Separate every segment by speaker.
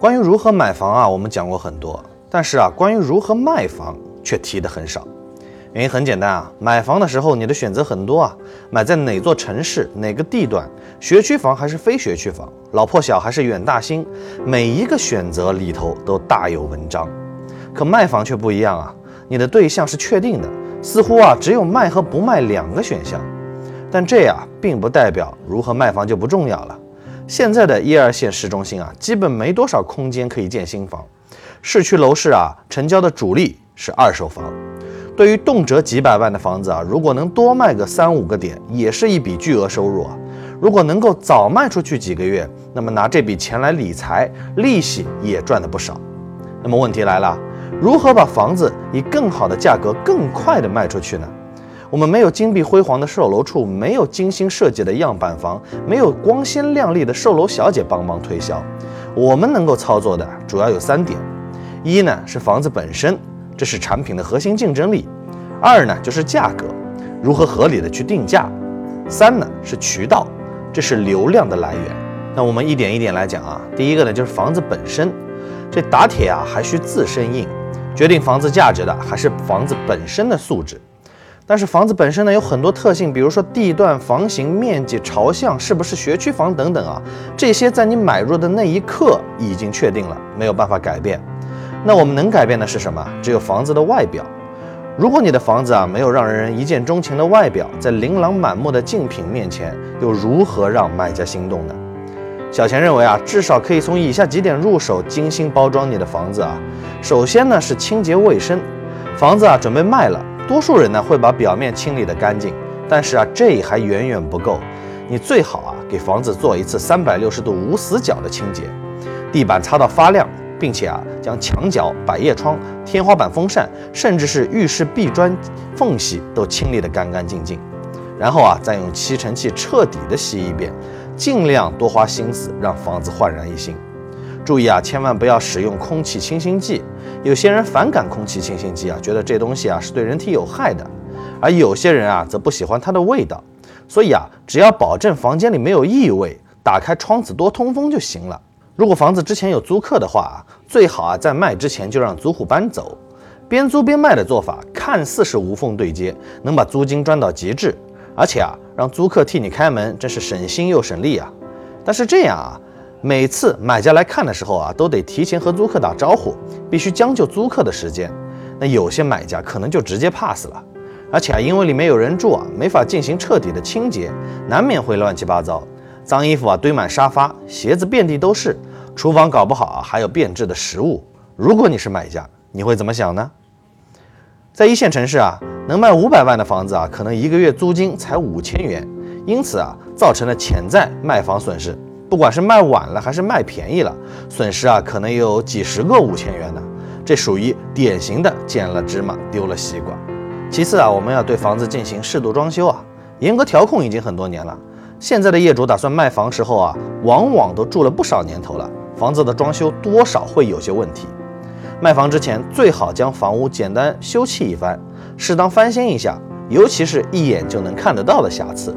Speaker 1: 关于如何买房啊，我们讲过很多，但是啊，关于如何卖房却提的很少。原因很简单啊，买房的时候你的选择很多啊，买在哪座城市、哪个地段，学区房还是非学区房，老破小还是远大新，每一个选择里头都大有文章。可卖房却不一样啊，你的对象是确定的，似乎啊只有卖和不卖两个选项。但这呀，并不代表如何卖房就不重要了。现在的一二线市中心啊，基本没多少空间可以建新房。市区楼市啊，成交的主力是二手房。对于动辄几百万的房子啊，如果能多卖个三五个点，也是一笔巨额收入啊。如果能够早卖出去几个月，那么拿这笔钱来理财，利息也赚得不少。那么问题来了，如何把房子以更好的价格更快的卖出去呢？我们没有金碧辉煌的售楼处，没有精心设计的样板房，没有光鲜亮丽的售楼小姐帮忙推销。我们能够操作的主要有三点：一呢是房子本身，这是产品的核心竞争力；二呢就是价格，如何合理的去定价；三呢是渠道，这是流量的来源。那我们一点一点来讲啊。第一个呢就是房子本身，这打铁啊还需自身硬，决定房子价值的还是房子本身的素质。但是房子本身呢有很多特性，比如说地段、房型、面积、朝向，是不是学区房等等啊，这些在你买入的那一刻已经确定了，没有办法改变。那我们能改变的是什么？只有房子的外表。如果你的房子啊没有让人一见钟情的外表，在琳琅满目的竞品面前，又如何让买家心动呢？小钱认为啊，至少可以从以下几点入手，精心包装你的房子啊。首先呢是清洁卫生，房子啊准备卖了。多数人呢会把表面清理得干净，但是啊，这还远远不够。你最好啊给房子做一次三百六十度无死角的清洁，地板擦到发亮，并且啊将墙角、百叶窗、天花板、风扇，甚至是浴室壁砖缝隙都清理得干干净净。然后啊再用吸尘器彻底的吸一遍，尽量多花心思让房子焕然一新。注意啊，千万不要使用空气清新剂。有些人反感空气清新剂啊，觉得这东西啊是对人体有害的；而有些人啊则不喜欢它的味道。所以啊，只要保证房间里没有异味，打开窗子多通风就行了。如果房子之前有租客的话啊，最好啊在卖之前就让租户搬走。边租边卖的做法看似是无缝对接，能把租金赚到极致，而且啊让租客替你开门，真是省心又省力啊。但是这样啊。每次买家来看的时候啊，都得提前和租客打招呼，必须将就租客的时间。那有些买家可能就直接 pass 了，而且啊，因为里面有人住啊，没法进行彻底的清洁，难免会乱七八糟，脏衣服啊堆满沙发，鞋子遍地都是，厨房搞不好啊还有变质的食物。如果你是买家，你会怎么想呢？在一线城市啊，能卖五百万的房子啊，可能一个月租金才五千元，因此啊，造成了潜在卖房损失。不管是卖晚了还是卖便宜了，损失啊可能有几十个五千元呢，这属于典型的捡了芝麻丢了西瓜。其次啊，我们要对房子进行适度装修啊，严格调控已经很多年了。现在的业主打算卖房时候啊，往往都住了不少年头了，房子的装修多少会有些问题。卖房之前最好将房屋简单修葺一番，适当翻新一下，尤其是一眼就能看得到的瑕疵。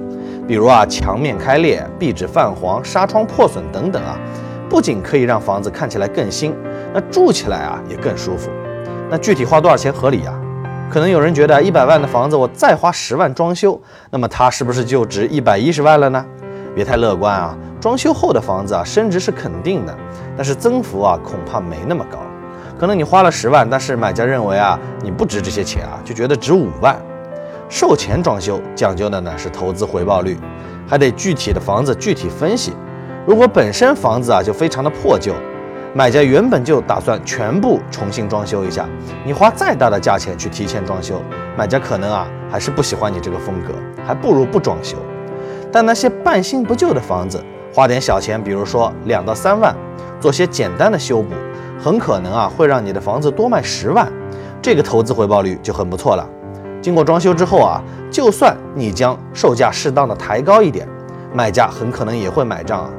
Speaker 1: 比如啊，墙面开裂、壁纸泛黄、纱窗破损等等啊，不仅可以让房子看起来更新，那住起来啊也更舒服。那具体花多少钱合理啊？可能有人觉得一百万的房子我再花十万装修，那么它是不是就值一百一十万了呢？别太乐观啊！装修后的房子啊，升值是肯定的，但是增幅啊恐怕没那么高。可能你花了十万，但是买家认为啊你不值这些钱啊，就觉得值五万。售前装修讲究的呢是投资回报率，还得具体的房子具体分析。如果本身房子啊就非常的破旧，买家原本就打算全部重新装修一下，你花再大的价钱去提前装修，买家可能啊还是不喜欢你这个风格，还不如不装修。但那些半新不旧的房子，花点小钱，比如说两到三万，做些简单的修补，很可能啊会让你的房子多卖十万，这个投资回报率就很不错了。经过装修之后啊，就算你将售价适当的抬高一点，买家很可能也会买账啊。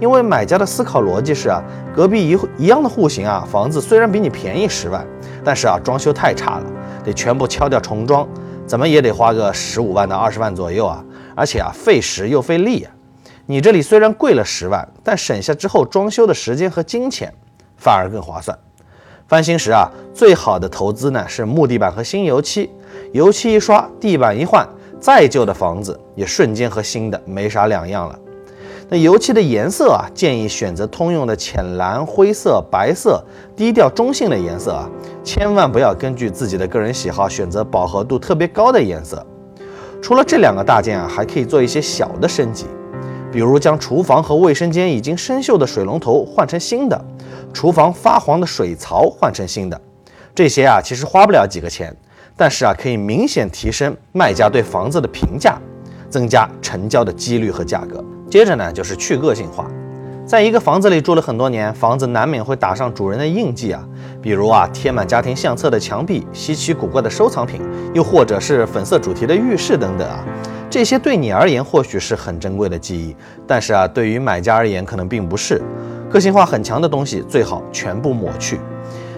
Speaker 1: 因为买家的思考逻辑是啊，隔壁一一样的户型啊，房子虽然比你便宜十万，但是啊装修太差了，得全部敲掉重装，怎么也得花个十五万到二十万左右啊，而且啊费时又费力啊。你这里虽然贵了十万，但省下之后装修的时间和金钱，反而更划算。翻新时啊，最好的投资呢是木地板和新油漆，油漆一刷，地板一换，再旧的房子也瞬间和新的没啥两样了。那油漆的颜色啊，建议选择通用的浅蓝、灰色、白色，低调中性的颜色啊，千万不要根据自己的个人喜好选择饱和度特别高的颜色。除了这两个大件啊，还可以做一些小的升级，比如将厨房和卫生间已经生锈的水龙头换成新的，厨房发黄的水槽换成新的。这些啊，其实花不了几个钱，但是啊，可以明显提升卖家对房子的评价，增加成交的几率和价格。接着呢，就是去个性化。在一个房子里住了很多年，房子难免会打上主人的印记啊，比如啊，贴满家庭相册的墙壁、稀奇古怪的收藏品，又或者是粉色主题的浴室等等啊。这些对你而言或许是很珍贵的记忆，但是啊，对于买家而言可能并不是。个性化很强的东西最好全部抹去。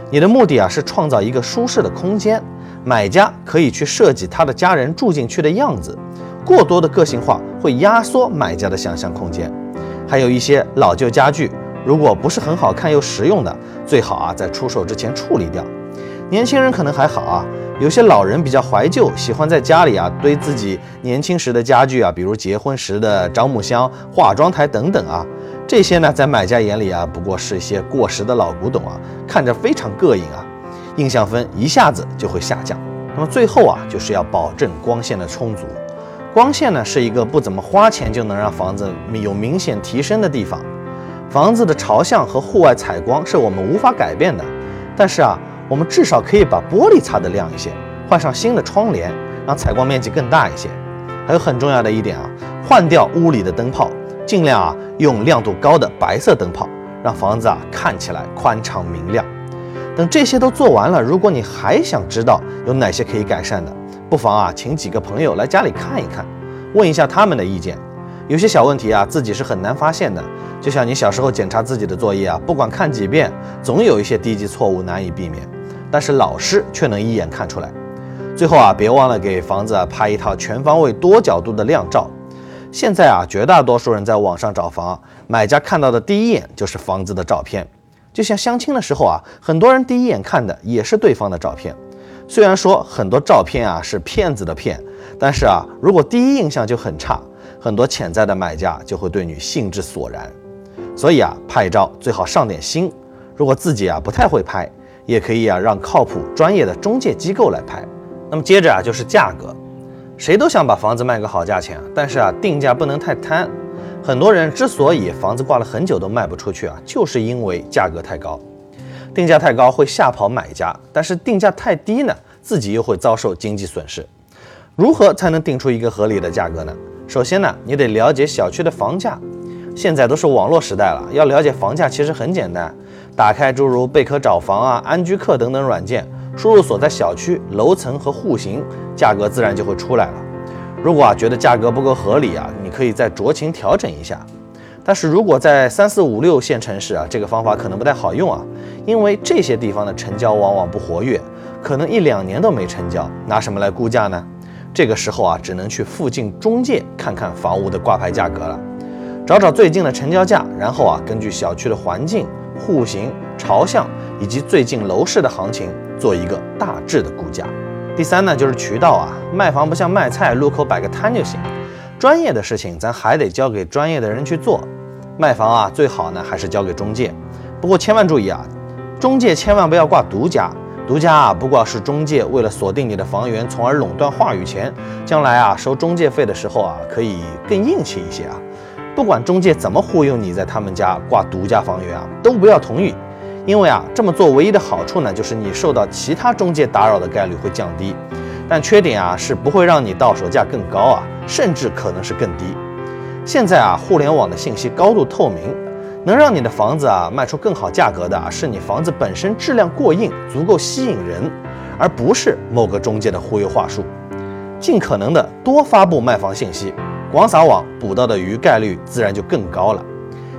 Speaker 1: 你的目的啊是创造一个舒适的空间，买家可以去设计他的家人住进去的样子。过多的个性化会压缩买家的想象空间。还有一些老旧家具，如果不是很好看又实用的，最好啊在出售之前处理掉。年轻人可能还好啊，有些老人比较怀旧，喜欢在家里啊堆自己年轻时的家具啊，比如结婚时的樟木箱、化妆台等等啊。这些呢，在买家眼里啊，不过是一些过时的老古董啊，看着非常膈应啊，印象分一下子就会下降。那么最后啊，就是要保证光线的充足。光线呢，是一个不怎么花钱就能让房子有明显提升的地方。房子的朝向和户外采光是我们无法改变的，但是啊，我们至少可以把玻璃擦得亮一些，换上新的窗帘，让采光面积更大一些。还有很重要的一点啊，换掉屋里的灯泡，尽量啊用亮度高的白色灯泡，让房子啊看起来宽敞明亮。等这些都做完了，如果你还想知道有哪些可以改善的，不妨啊，请几个朋友来家里看一看，问一下他们的意见。有些小问题啊，自己是很难发现的。就像你小时候检查自己的作业啊，不管看几遍，总有一些低级错误难以避免，但是老师却能一眼看出来。最后啊，别忘了给房子啊拍一套全方位、多角度的靓照。现在啊，绝大多数人在网上找房，买家看到的第一眼就是房子的照片。就像相亲的时候啊，很多人第一眼看的也是对方的照片。虽然说很多照片啊是骗子的骗，但是啊，如果第一印象就很差，很多潜在的买家就会对你兴致索然。所以啊，拍照最好上点心。如果自己啊不太会拍，也可以啊让靠谱专业的中介机构来拍。那么接着啊就是价格，谁都想把房子卖个好价钱，但是啊定价不能太贪。很多人之所以房子挂了很久都卖不出去啊，就是因为价格太高。定价太高会吓跑买家，但是定价太低呢，自己又会遭受经济损失。如何才能定出一个合理的价格呢？首先呢，你得了解小区的房价。现在都是网络时代了，要了解房价其实很简单，打开诸如贝壳找房啊、安居客等等软件，输入所在小区、楼层和户型，价格自然就会出来了。如果啊觉得价格不够合理啊，你可以再酌情调整一下。但是如果在三四五六线城市啊，这个方法可能不太好用啊，因为这些地方的成交往往不活跃，可能一两年都没成交，拿什么来估价呢？这个时候啊，只能去附近中介看看房屋的挂牌价格了，找找最近的成交价，然后啊，根据小区的环境、户型、朝向以及最近楼市的行情，做一个大致的估价。第三呢，就是渠道啊，卖房不像卖菜，路口摆个摊就行，专业的事情咱还得交给专业的人去做。卖房啊，最好呢还是交给中介，不过千万注意啊，中介千万不要挂独家，独家啊不过是中介为了锁定你的房源，从而垄断话语权，将来啊收中介费的时候啊可以更硬气一些啊。不管中介怎么忽悠你在他们家挂独家房源啊，都不要同意，因为啊这么做唯一的好处呢就是你受到其他中介打扰的概率会降低，但缺点啊是不会让你到手价更高啊，甚至可能是更低。现在啊，互联网的信息高度透明，能让你的房子啊卖出更好价格的啊，是你房子本身质量过硬，足够吸引人，而不是某个中介的忽悠话术。尽可能的多发布卖房信息，广撒网，捕到的鱼概率自然就更高了。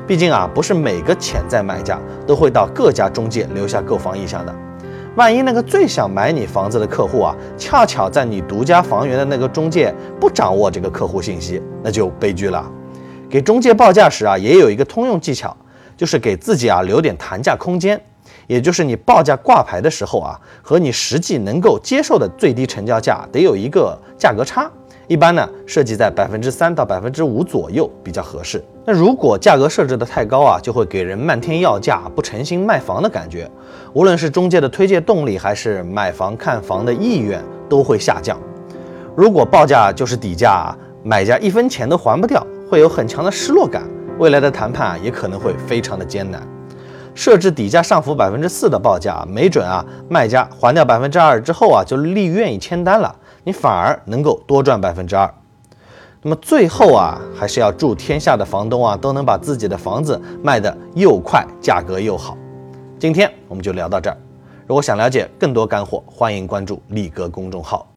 Speaker 1: 毕竟啊，不是每个潜在买家都会到各家中介留下购房意向的。万一那个最想买你房子的客户啊，恰巧在你独家房源的那个中介不掌握这个客户信息，那就悲剧了。给中介报价时啊，也有一个通用技巧，就是给自己啊留点谈价空间。也就是你报价挂牌的时候啊，和你实际能够接受的最低成交价得有一个价格差。一般呢，设计在百分之三到百分之五左右比较合适。那如果价格设置的太高啊，就会给人漫天要价、不诚心卖房的感觉。无论是中介的推荐动力，还是买房看房的意愿，都会下降。如果报价就是底价，买家一分钱都还不掉，会有很强的失落感。未来的谈判啊，也可能会非常的艰难。设置底价上浮百分之四的报价，没准啊，卖家还掉百分之二之后啊，就立愿意签单了，你反而能够多赚百分之二。那么最后啊，还是要祝天下的房东啊，都能把自己的房子卖得又快，价格又好。今天我们就聊到这儿。如果想了解更多干货，欢迎关注力哥公众号。